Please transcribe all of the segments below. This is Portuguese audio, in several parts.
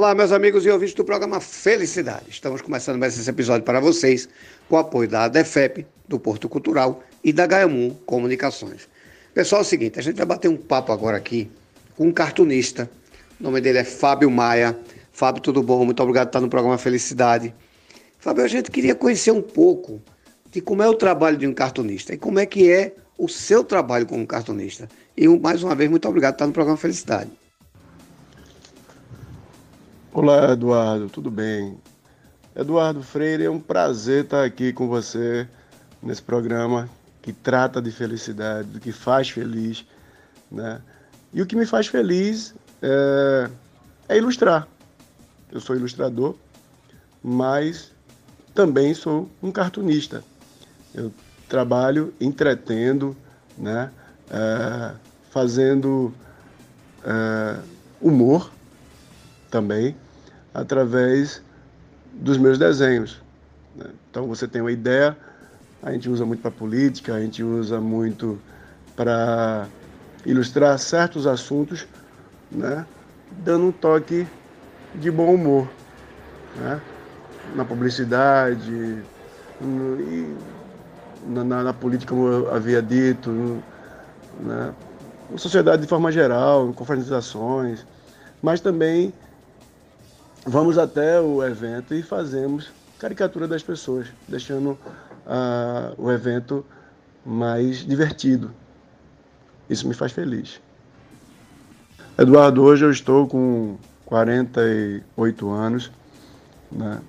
Olá, meus amigos e ouvintes do programa Felicidade. Estamos começando mais esse episódio para vocês com o apoio da ADEFEP, do Porto Cultural e da Gaiamum Comunicações. Pessoal, é o seguinte, a gente vai bater um papo agora aqui com um cartunista. O nome dele é Fábio Maia. Fábio, tudo bom? Muito obrigado por estar no programa Felicidade. Fábio, a gente queria conhecer um pouco de como é o trabalho de um cartunista e como é que é o seu trabalho como cartunista. E mais uma vez, muito obrigado por estar no programa Felicidade. Olá, Eduardo, tudo bem? Eduardo Freire, é um prazer estar aqui com você nesse programa que trata de felicidade, do que faz feliz, né? E o que me faz feliz é, é ilustrar. Eu sou ilustrador, mas também sou um cartunista. Eu trabalho entretendo, né? É, fazendo é, humor também através dos meus desenhos. Né? Então você tem uma ideia, a gente usa muito para política, a gente usa muito para ilustrar certos assuntos, né? dando um toque de bom humor. Né? Na publicidade, no, na, na, na, política, como eu havia dito, no, né? na sociedade de forma geral, em confraternizações, mas também vamos até o evento e fazemos caricatura das pessoas, deixando uh, o evento mais divertido. Isso me faz feliz. Eduardo, hoje eu estou com 48 anos, né?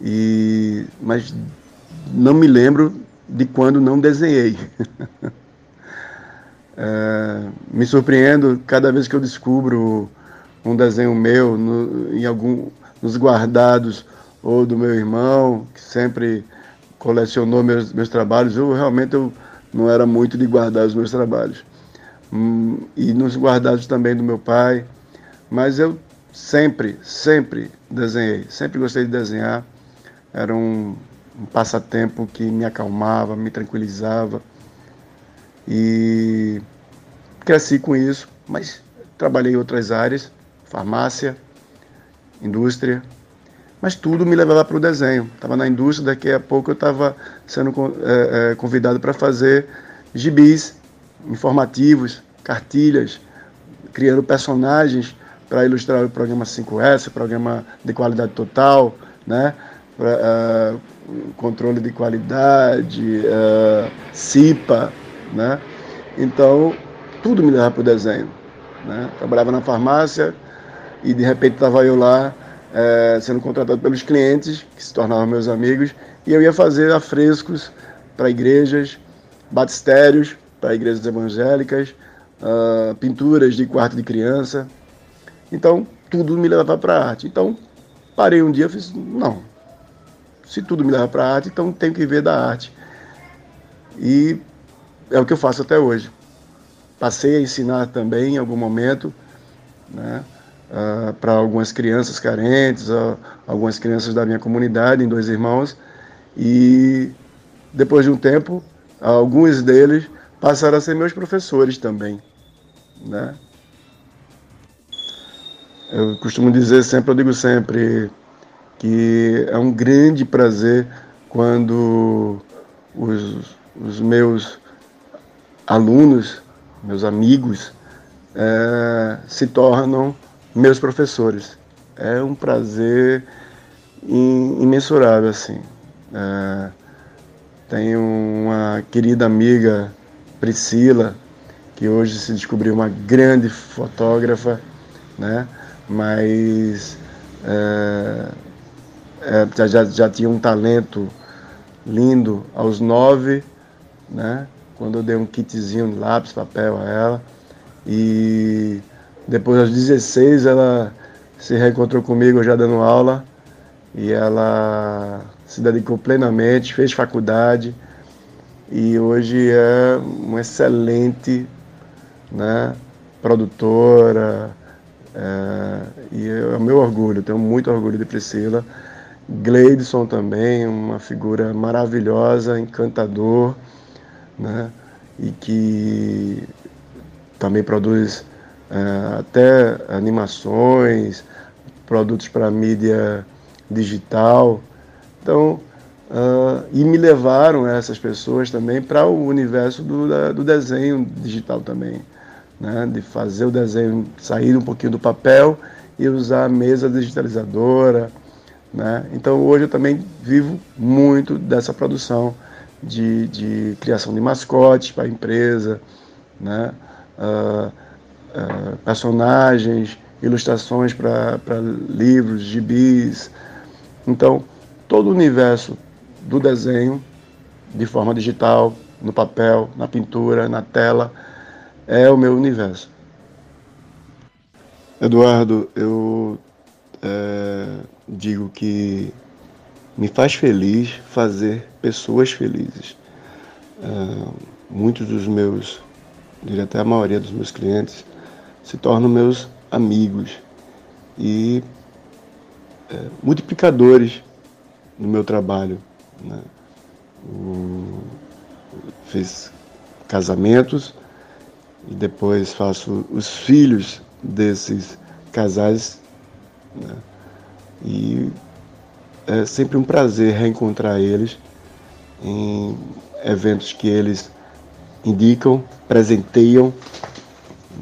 e, mas não me lembro de quando não desenhei. é, me surpreendo cada vez que eu descubro um desenho meu no, em algum nos guardados ou do meu irmão que sempre colecionou meus, meus trabalhos. Eu realmente eu não era muito de guardar os meus trabalhos hum, e nos guardados também do meu pai. Mas eu sempre, sempre desenhei, sempre gostei de desenhar. Era um, um passatempo que me acalmava, me tranquilizava e cresci com isso, mas trabalhei em outras áreas farmácia, indústria, mas tudo me levava para o desenho. Estava na indústria, daqui a pouco eu estava sendo é, é, convidado para fazer gibis informativos, cartilhas, criando personagens para ilustrar o programa 5S, o programa de qualidade total, né? Pra, uh, controle de qualidade, uh, CIPA, né? Então, tudo me levava para o desenho. Né? Trabalhava na farmácia, e de repente estava eu lá é, sendo contratado pelos clientes, que se tornavam meus amigos, e eu ia fazer afrescos para igrejas, batistérios para igrejas evangélicas, uh, pinturas de quarto de criança. Então, tudo me levava para a arte. Então, parei um dia e fiz, não, se tudo me leva para a arte, então tenho que ver da arte. E é o que eu faço até hoje. Passei a ensinar também em algum momento, né? Uh, para algumas crianças carentes, uh, algumas crianças da minha comunidade, em dois irmãos, e depois de um tempo, alguns deles passaram a ser meus professores também, né? Eu costumo dizer sempre, eu digo sempre, que é um grande prazer quando os, os meus alunos, meus amigos, é, se tornam meus professores. É um prazer imensurável, assim. É, tenho uma querida amiga, Priscila, que hoje se descobriu uma grande fotógrafa, né? Mas é, é, já, já tinha um talento lindo aos nove, né? Quando eu dei um kitzinho, lápis, papel a ela. E depois, aos 16, ela se reencontrou comigo já dando aula e ela se dedicou plenamente, fez faculdade e hoje é uma excelente né, produtora. É, e é o meu orgulho, tenho muito orgulho de Priscila. Gleidson também, uma figura maravilhosa, encantador, né, e que também produz até animações, produtos para mídia digital. Então, uh, e me levaram essas pessoas também para o universo do, da, do desenho digital também, né? de fazer o desenho sair um pouquinho do papel e usar a mesa digitalizadora. Né? Então hoje eu também vivo muito dessa produção de, de criação de mascotes para a empresa, né? Uh, uh, personagens, ilustrações para livros, gibis. Então, todo o universo do desenho, de forma digital, no papel, na pintura, na tela, é o meu universo. Eduardo, eu é, digo que me faz feliz fazer pessoas felizes. É, muitos dos meus, diria até a maioria dos meus clientes, se tornam meus amigos e é, multiplicadores no meu trabalho. Né? O, fiz casamentos e depois faço os filhos desses casais. Né? E é sempre um prazer reencontrar eles em eventos que eles indicam, presenteiam.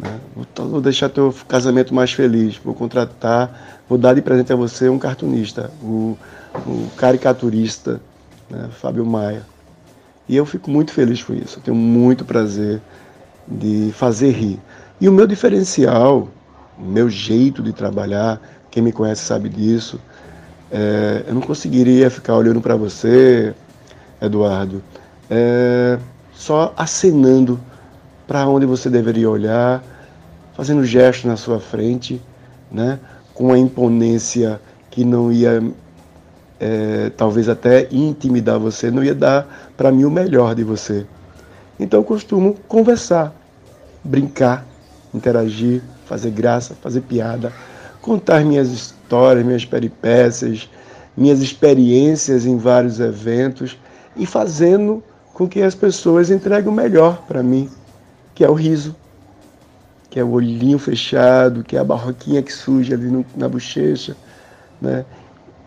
Né? Vou deixar teu casamento mais feliz. Vou contratar, vou dar de presente a você um cartunista, o, o caricaturista, né? Fábio Maia. E eu fico muito feliz com isso. Eu tenho muito prazer de fazer rir. E o meu diferencial, o meu jeito de trabalhar, quem me conhece sabe disso, é, eu não conseguiria ficar olhando para você, Eduardo, é, só acenando para onde você deveria olhar, fazendo gestos na sua frente, né, com uma imponência que não ia, é, talvez até intimidar você, não ia dar para mim o melhor de você. Então eu costumo conversar, brincar, interagir, fazer graça, fazer piada, contar minhas histórias, minhas peripécias, minhas experiências em vários eventos e fazendo com que as pessoas entreguem o melhor para mim, que é o riso, que é o olhinho fechado, que é a barroquinha que surge ali no, na bochecha, né?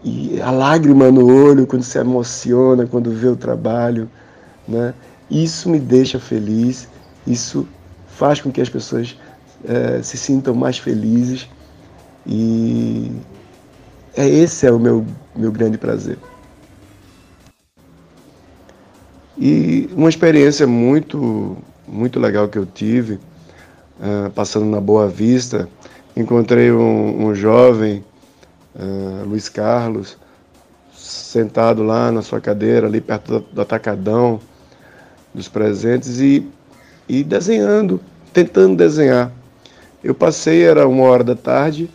E a lágrima no olho quando se emociona, quando vê o trabalho, né? Isso me deixa feliz, isso faz com que as pessoas é, se sintam mais felizes e é esse é o meu, meu grande prazer. E uma experiência muito, muito legal que eu tive, uh, passando na Boa Vista, encontrei um, um jovem, uh, Luiz Carlos, sentado lá na sua cadeira, ali perto do, do atacadão dos presentes e, e desenhando, tentando desenhar. Eu passei, era uma hora da tarde,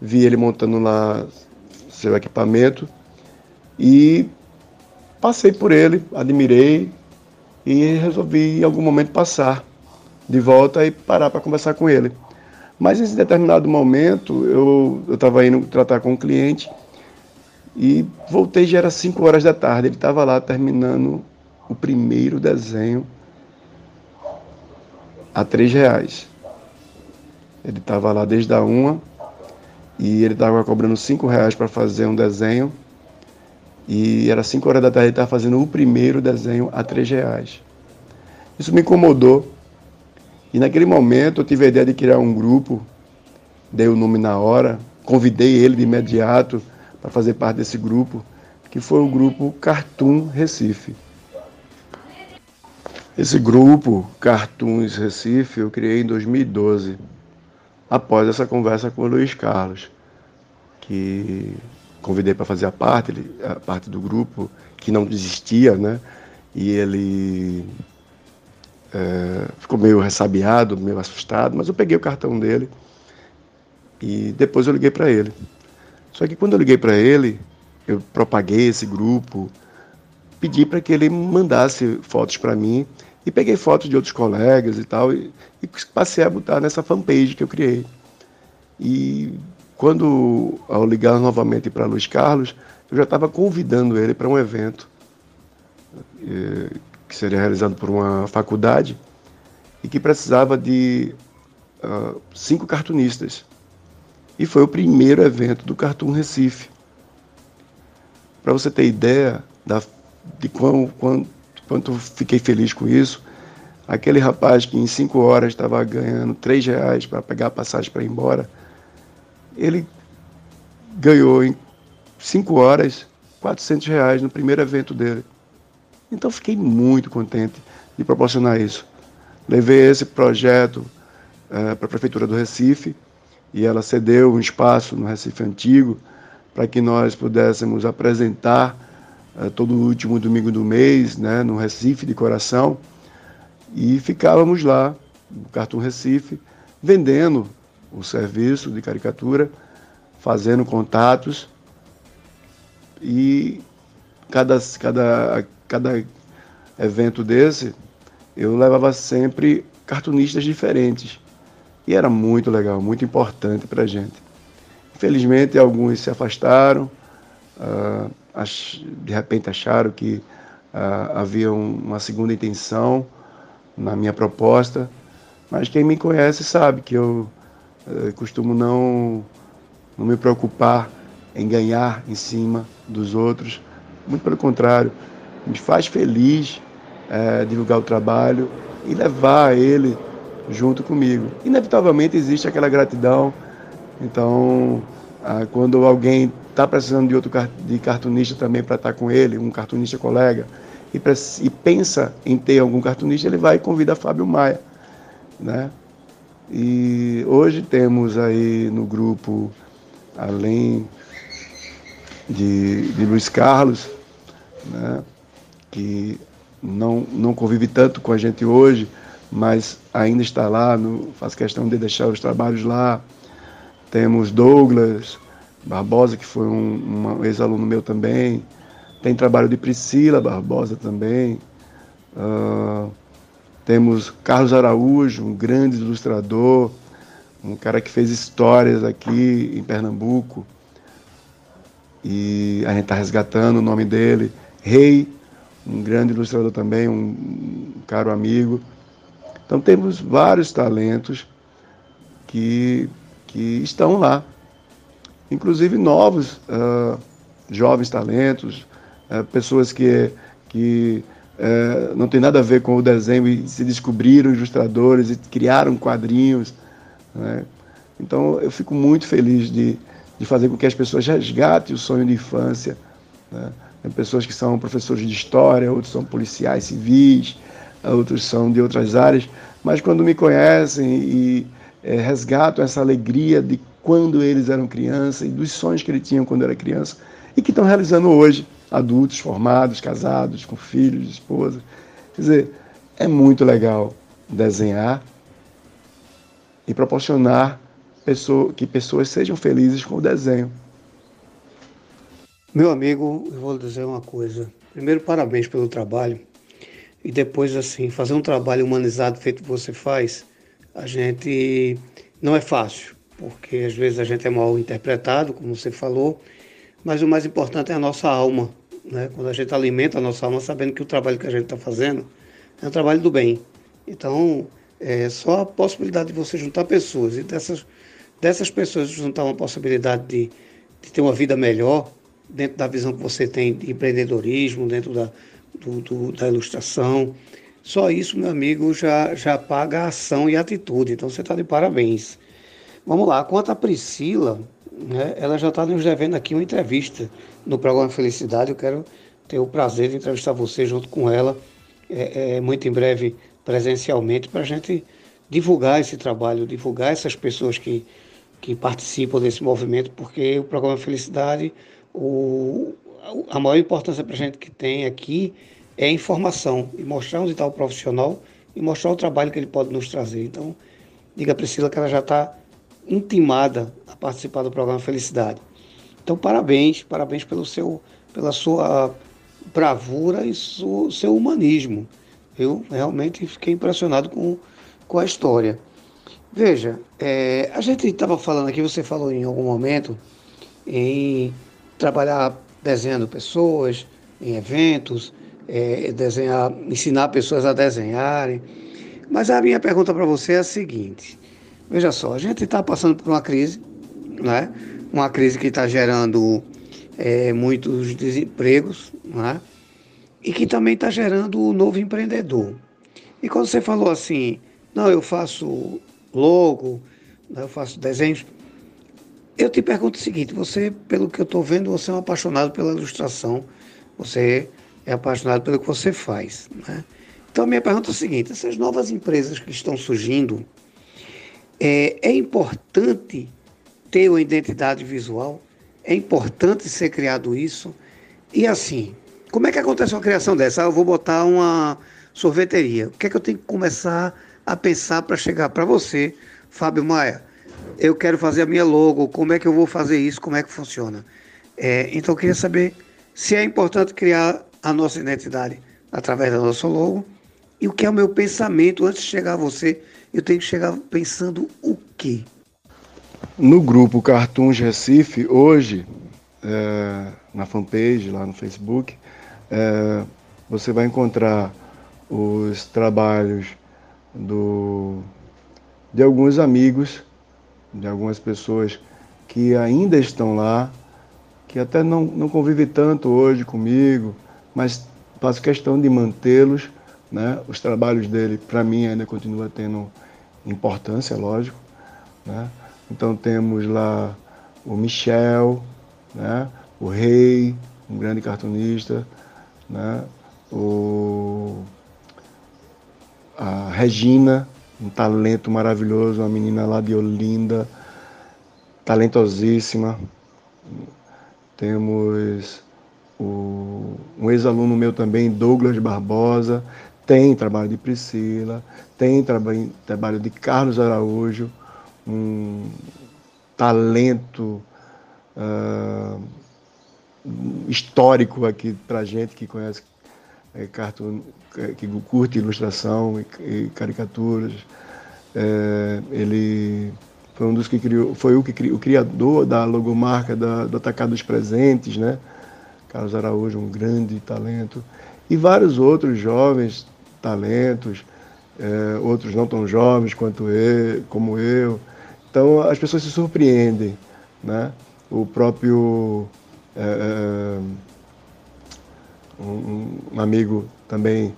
vi ele montando lá seu equipamento e passei por ele, admirei e resolvi em algum momento passar de volta e parar para conversar com ele. Mas em determinado momento eu estava indo tratar com um cliente e voltei já era 5 horas da tarde. Ele estava lá terminando o primeiro desenho a três reais. Ele estava lá desde a uma e ele estava cobrando cinco reais para fazer um desenho e era cinco horas da tarde ele estava fazendo o primeiro desenho a três reais. Isso me incomodou e naquele momento eu tive a ideia de criar um grupo, dei o nome na hora, convidei ele de imediato para fazer parte desse grupo, que foi o grupo Cartoon Recife. Esse grupo, Cartoons Recife, eu criei em 2012 após essa conversa com o Luiz Carlos, que convidei para fazer a parte, a parte do grupo, que não desistia, né? E ele é, ficou meio ressabiado, meio assustado, mas eu peguei o cartão dele e depois eu liguei para ele. Só que quando eu liguei para ele, eu propaguei esse grupo, pedi para que ele mandasse fotos para mim e peguei fotos de outros colegas e tal, e, e passei a botar nessa fanpage que eu criei. E quando, ao ligar novamente para Luiz Carlos, eu já estava convidando ele para um evento eh, que seria realizado por uma faculdade e que precisava de uh, cinco cartunistas. e foi o primeiro evento do Cartoon Recife. Para você ter ideia da, de quão, quanto, quanto fiquei feliz com isso, aquele rapaz que em cinco horas estava ganhando três reais para pegar a passagem para ir embora, ele ganhou em cinco horas 400 reais no primeiro evento dele. Então fiquei muito contente de proporcionar isso. Levei esse projeto uh, para a Prefeitura do Recife e ela cedeu um espaço no Recife Antigo para que nós pudéssemos apresentar uh, todo o último domingo do mês, né, no Recife de Coração, e ficávamos lá, no Cartoon Recife, vendendo o serviço de caricatura, fazendo contatos e cada, cada, cada evento desse eu levava sempre cartunistas diferentes. E era muito legal, muito importante para a gente. Infelizmente, alguns se afastaram, uh, de repente acharam que uh, havia uma segunda intenção na minha proposta, mas quem me conhece sabe que eu uh, costumo não, não me preocupar em ganhar em cima dos outros, muito pelo contrário, me faz feliz uh, divulgar o trabalho e levar ele junto comigo. Inevitavelmente existe aquela gratidão. Então, ah, quando alguém está precisando de outro de cartunista também para estar tá com ele, um cartunista colega, e, e, pensa em ter algum cartunista, ele vai e convida Fábio Maia. Né? E hoje temos aí no grupo, além de, de Luiz Carlos, né, que não, não convive tanto com a gente hoje, mas ainda está lá, no, faz questão de deixar os trabalhos lá. Temos Douglas Barbosa, que foi um, um ex-aluno meu também. Tem trabalho de Priscila Barbosa também. Uh, temos Carlos Araújo, um grande ilustrador, um cara que fez histórias aqui em Pernambuco. E a gente está resgatando o nome dele. Rei, um grande ilustrador também, um, caro amigo. Então temos vários talentos que, que estão lá, inclusive novos, uh, jovens talentos, uh, pessoas que, que uh, não tem nada a ver com o desenho e se descobriram ilustradores e criaram quadrinhos. Né? Então eu fico muito feliz de, de fazer com que as pessoas resgatem o sonho de infância. Né? Tem pessoas que são professores de história, outros são policiais civis, outros são de outras áreas, mas quando me conhecem e é, resgatam essa alegria de quando eles eram crianças e dos sonhos que eles tinham quando era criança e que estão realizando hoje, adultos, formados, casados, com filhos, esposa. Quer dizer, é muito legal desenhar e proporcionar que pessoas sejam felizes com o desenho. Meu amigo, eu vou dizer uma coisa. Primeiro, parabéns pelo trabalho e depois assim fazer um trabalho humanizado feito que você faz, a gente não é fácil, porque às vezes a gente é mal interpretado, como você falou, mas o mais importante é a nossa alma, né? Quando a gente alimenta a nossa alma, sabendo que o trabalho que a gente está fazendo é um trabalho do bem. Então, é só a possibilidade de você juntar pessoas e dessas dessas pessoas juntar uma possibilidade de, de ter uma vida melhor dentro da visão que você tem de empreendedorismo, dentro da do, do, da ilustração. Só isso, meu amigo, já, já paga a ação e a atitude. Então você está de parabéns. Vamos lá, quanto a Priscila, né, ela já está nos devendo aqui uma entrevista no programa Felicidade. Eu quero ter o prazer de entrevistar você junto com ela, é, é muito em breve presencialmente, para a gente divulgar esse trabalho, divulgar essas pessoas que, que participam desse movimento, porque o programa Felicidade, o, a maior importância para a gente que tem aqui é a informação e mostrar onde está o profissional e mostrar o trabalho que ele pode nos trazer. Então, diga a Priscila que ela já está intimada a participar do programa Felicidade. Então, parabéns, parabéns pelo seu, pela sua bravura e seu, seu humanismo. Eu realmente fiquei impressionado com, com a história. Veja, é, a gente estava falando aqui, você falou em algum momento em trabalhar desenhando pessoas em eventos, é, desenhar, ensinar pessoas a desenharem. Mas a minha pergunta para você é a seguinte: veja só, a gente está passando por uma crise, né? uma crise que está gerando é, muitos desempregos, né? e que também está gerando o um novo empreendedor. E quando você falou assim, não, eu faço logo, né, eu faço desenhos, eu te pergunto o seguinte, você, pelo que eu estou vendo, você é um apaixonado pela ilustração, você é apaixonado pelo que você faz. Né? Então, minha pergunta é a seguinte: essas novas empresas que estão surgindo, é, é importante ter uma identidade visual? É importante ser criado isso? E assim, como é que acontece uma criação dessa? Ah, eu vou botar uma sorveteria. O que é que eu tenho que começar a pensar para chegar para você, Fábio Maia? Eu quero fazer a minha logo, como é que eu vou fazer isso, como é que funciona? É, então eu queria saber se é importante criar a nossa identidade através da nossa logo e o que é o meu pensamento antes de chegar a você. Eu tenho que chegar pensando o quê? No grupo Cartoons Recife, hoje, é, na fanpage, lá no Facebook, é, você vai encontrar os trabalhos do, de alguns amigos, de algumas pessoas que ainda estão lá, que até não, não convivem tanto hoje comigo, mas faço questão de mantê-los. Né? Os trabalhos dele, para mim, ainda continua tendo importância, lógico. Né? Então temos lá o Michel, né? o Rei, um grande cartunista, né? o, a Regina, um talento maravilhoso, uma menina lá de Olinda, talentosíssima. Temos o, um ex-aluno meu também, Douglas Barbosa, tem trabalho de Priscila, tem trabalho, trabalho de Carlos Araújo, um talento uh, histórico aqui para gente que conhece é, cartoon, que curte ilustração e, e caricaturas. É, ele foi um dos que criou, foi o que o criador da logomarca da, do Atacado dos Presentes, né? Carlos Araújo, um grande talento, e vários outros jovens talentos, é, outros não tão jovens quanto eu, como eu. Então as pessoas se surpreendem, né? O próprio é, é, um, amigo também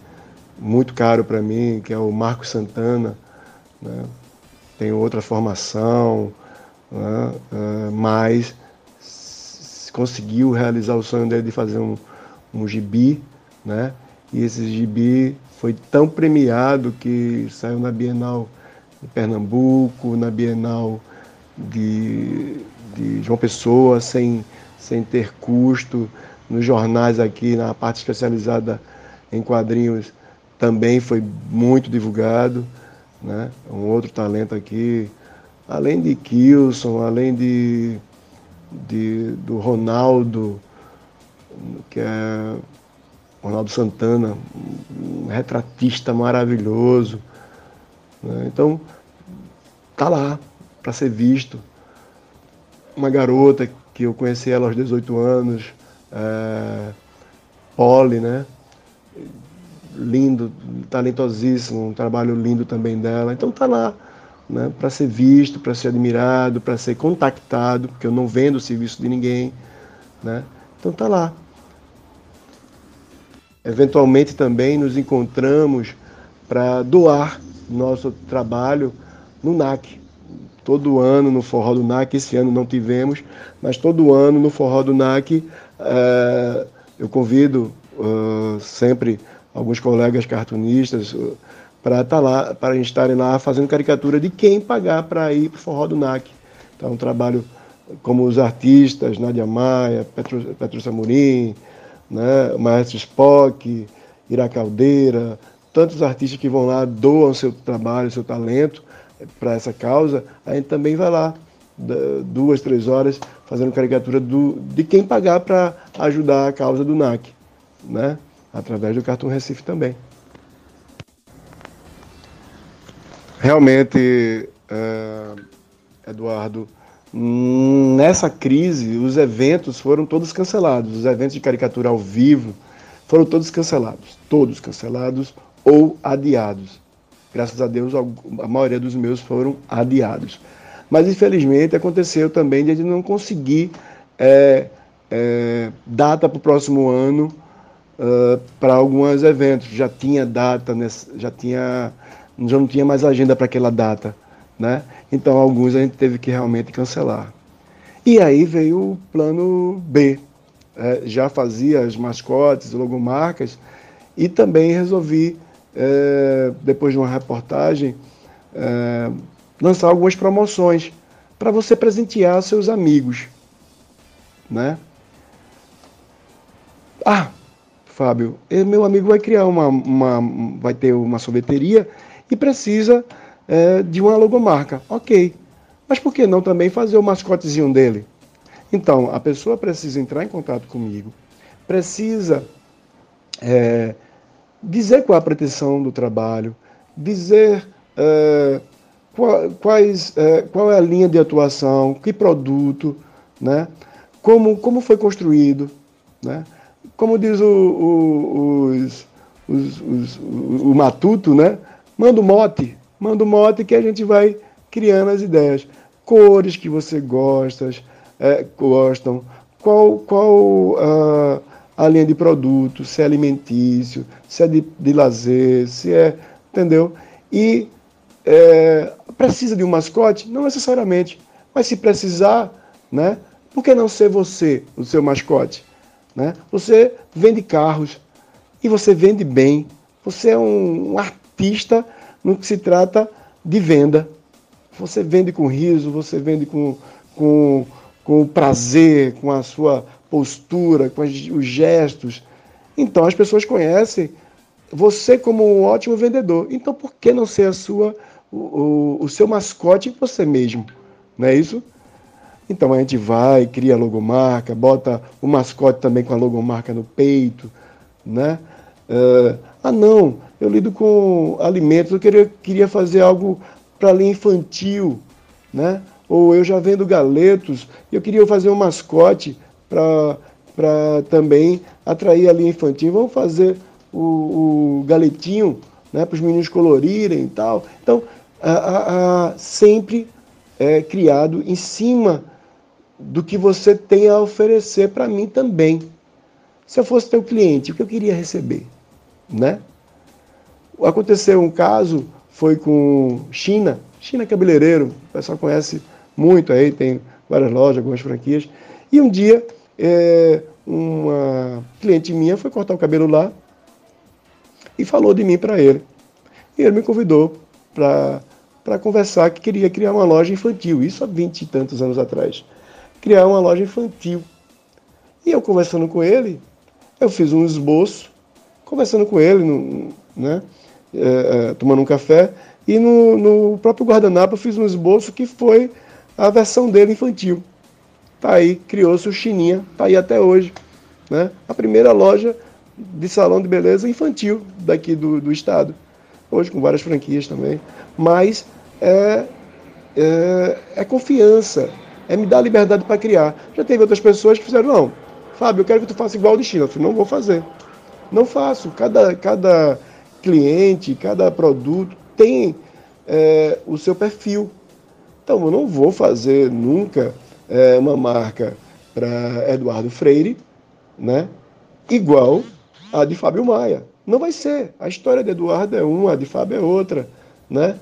muito caro para mim, que é o Marco Santana, né? tem outra formação, né? É, mas conseguiu realizar o sonho dele de fazer um, um gibi, né? E esse gibi foi tão premiado que saiu na Bienal de Pernambuco, na Bienal de, de João Pessoa, sem, sem ter custo. Nos jornais aqui, na parte especializada em quadrinhos, também foi muito divulgado. Né? Um outro talento aqui, além de Kilson, além de de, do Ronaldo, que é Ronaldo Santana, um retratista maravilhoso. Né? Então, tá lá para ser visto. Uma garota que eu conheci ela aos 18 anos, é, Polly, né? Lindo, talentosíssimo, um trabalho lindo também dela. Então tá lá né, para ser visto, para ser admirado, para ser contactado, porque eu não vendo o serviço de ninguém. Né? Então tá lá. Eventualmente também nos encontramos para doar nosso trabalho no NAC. Todo ano no Forró do NAC, esse ano não tivemos, mas todo ano no Forró do NAC uh, eu convido uh, sempre alguns colegas cartunistas, para estar tá lá, para estarem lá fazendo caricatura de quem pagar para ir para o Forró do NAC. Então, um trabalho como os artistas, Nadia Maia, Petro, Petrúcia Murim, né, Maestro Spock, Ira Caldeira, tantos artistas que vão lá, doam seu trabalho, seu talento para essa causa, a gente também vai lá, duas, três horas, fazendo caricatura do, de quem pagar para ajudar a causa do NAC, né? através do Cartoon Recife também. Realmente, é, Eduardo, nessa crise, os eventos foram todos cancelados. Os eventos de caricatura ao vivo foram todos cancelados. Todos cancelados ou adiados. Graças a Deus, a maioria dos meus foram adiados. Mas infelizmente aconteceu também de a gente não conseguir é, é, data para o próximo ano uh, para alguns eventos. Já tinha data, nesse, já tinha, já não tinha mais agenda para aquela data, né? Então alguns a gente teve que realmente cancelar. E aí veio o plano B. É, já fazia as mascotes, logomarcas, e também resolvi, é, depois de uma reportagem, é, lançar algumas promoções para você presentear seus amigos. Né? Ah, Fábio, meu amigo vai criar uma, uma vai ter uma sorveteria e precisa é, de uma logomarca. Ok, mas por que não também fazer o mascotezinho dele? Então, a pessoa precisa entrar em contato comigo, precisa é, dizer qual é a pretensão do trabalho, dizer é, qual, quais, é, qual é a linha de atuação, que produto, né? como, como foi construído. Né? Como diz o, o, os, os, os, o Matuto, né? manda o mote, manda o mote que a gente vai criando as ideias. Cores que você gosta, é, gostam, qual, qual uh, a linha de produto, se é alimentício, se é de, de lazer, se é. Entendeu? E é, precisa de um mascote? Não necessariamente. Mas se precisar, né? Por que não ser você o seu mascote? Né? Você vende carros e você vende bem. Você é um, um artista no que se trata de venda. Você vende com riso, você vende com, com, com prazer, com a sua postura, com os gestos. Então as pessoas conhecem você como um ótimo vendedor. Então por que não ser a sua, o, o, seu mascote você mesmo? Não é isso? Então a gente vai, cria a logomarca, bota o mascote também com a logomarca no peito, né? Uh, ah não, eu lido com alimentos, eu queria, queria fazer algo para linha infantil, né? Ou eu já vendo galetos, eu queria fazer um mascote para também atrair a linha infantil. Vamos fazer o, o galetinho né, para os meninos colorirem e tal. Então, a, sempre é criado em cima do que você tem a oferecer para mim também. Se eu fosse teu cliente, o que eu queria receber? Né? Aconteceu um caso, foi com China, China Cabeleireiro, o pessoal conhece muito aí, tem várias lojas, algumas franquias. E um dia, é, uma cliente minha foi cortar o cabelo lá e falou de mim para ele. E ele me convidou para conversar que queria criar uma loja infantil, isso há vinte e tantos anos atrás criar uma loja infantil. E eu conversando com ele, eu fiz um esboço, conversando com ele, né, é, é, tomando um café, e no, no próprio guardanapo eu fiz um esboço que foi a versão dele infantil. Tá aí, criou-se o Chininha, tá aí até hoje. Né? A primeira loja de salão de beleza infantil daqui do, do estado. Hoje com várias franquias também. Mas é, é, é confiança, é me dar liberdade para criar. Já teve outras pessoas que fizeram, não, Fábio, eu quero que tu faça igual o destino. Eu falei, não vou fazer. Não faço. Cada, cada cliente, cada produto tem é, o seu perfil. Então, eu não vou fazer nunca é, uma marca para Eduardo Freire, né? Igual a de Fábio Maia. Não vai ser. A história de Eduardo é uma, a de Fábio é outra, né?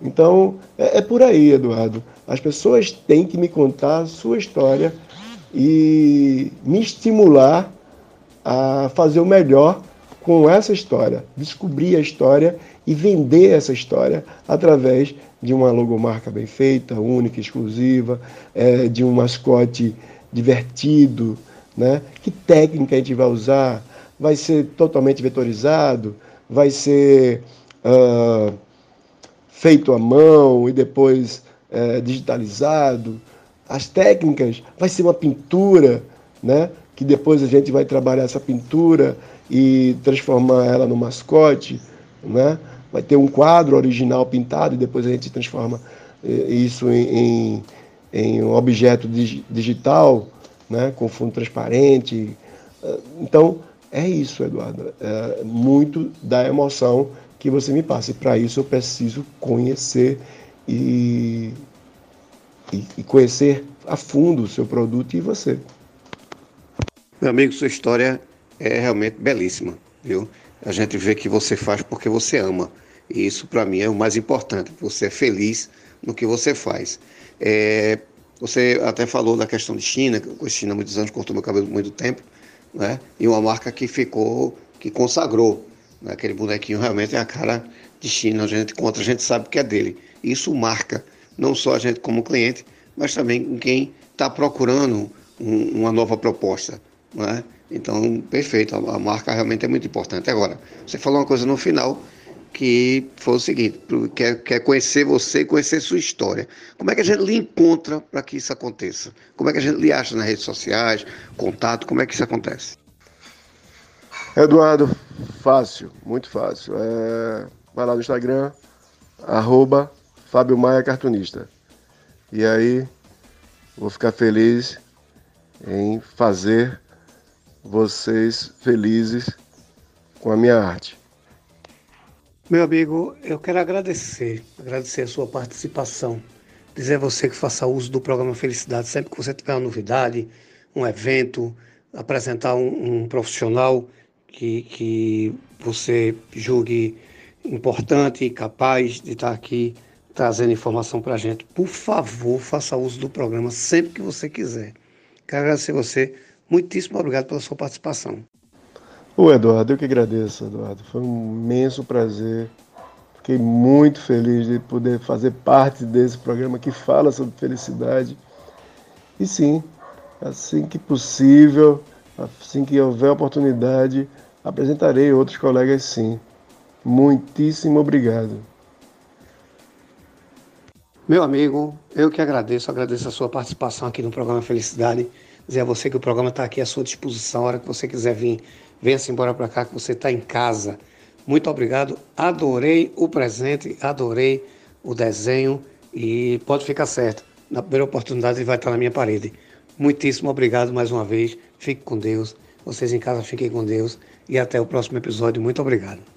Então, é, é por aí, Eduardo. As pessoas têm que me contar a sua história e me estimular a fazer o melhor com essa história, descobrir a história e vender essa história através de uma logomarca bem feita, única, exclusiva, é, de um mascote divertido, né? Que técnica a gente vai usar? Vai ser totalmente vetorizado? Vai ser uh, feito à mão e depois é, digitalizado. As técnicas, vai ser uma pintura, né? que depois a gente vai trabalhar essa pintura e transformar ela no mascote. Né? Vai ter um quadro original pintado e depois a gente transforma é, isso em, em, em um objeto digital, né? com fundo transparente. Então, é isso, Eduardo. É muito da emoção que você me passa. E para isso eu preciso conhecer e e, e conhecer a fundo o seu produto e você. Meu amigo, sua história é realmente belíssima, viu? A gente vê que você faz porque você ama. E isso para mim é o mais importante. Você é feliz no que você faz. É, você até falou da questão de China, eu conheci China há muitos anos, cortou meu cabelo muito tempo, né? E uma marca que ficou, que consagrou. Né? Aquele bonequinho realmente é a cara de China, a gente contra, a gente sabe que é dele. Isso marca não só a gente como cliente, mas também quem está procurando um, uma nova proposta. Né? Então, perfeito, a, a marca realmente é muito importante. Agora, você falou uma coisa no final que foi o seguinte: quer, quer conhecer você e conhecer sua história. Como é que a gente lhe encontra para que isso aconteça? Como é que a gente lhe acha nas redes sociais, contato? Como é que isso acontece? Eduardo, fácil, muito fácil. É, vai lá no Instagram, arroba Fábio Maia Cartunista. E aí, vou ficar feliz em fazer vocês felizes com a minha arte. Meu amigo, eu quero agradecer, agradecer a sua participação. Dizer a você que faça uso do programa Felicidade sempre que você tiver uma novidade, um evento, apresentar um, um profissional que, que você julgue importante e capaz de estar aqui trazendo informação para a gente. Por favor, faça uso do programa sempre que você quiser. Quero agradecer a você. Muitíssimo obrigado pela sua participação. Ô Eduardo, eu que agradeço, Eduardo. Foi um imenso prazer. Fiquei muito feliz de poder fazer parte desse programa que fala sobre felicidade. E sim, assim que possível, assim que houver oportunidade, apresentarei outros colegas sim. Muitíssimo obrigado. Meu amigo, eu que agradeço, agradeço a sua participação aqui no programa Felicidade. Dizer a você que o programa está aqui à sua disposição, a hora que você quiser vir Venha-se embora para cá que você está em casa. Muito obrigado. Adorei o presente, adorei o desenho e pode ficar certo. Na primeira oportunidade ele vai estar na minha parede. Muitíssimo obrigado mais uma vez. Fique com Deus. Vocês em casa fiquem com Deus. E até o próximo episódio. Muito obrigado.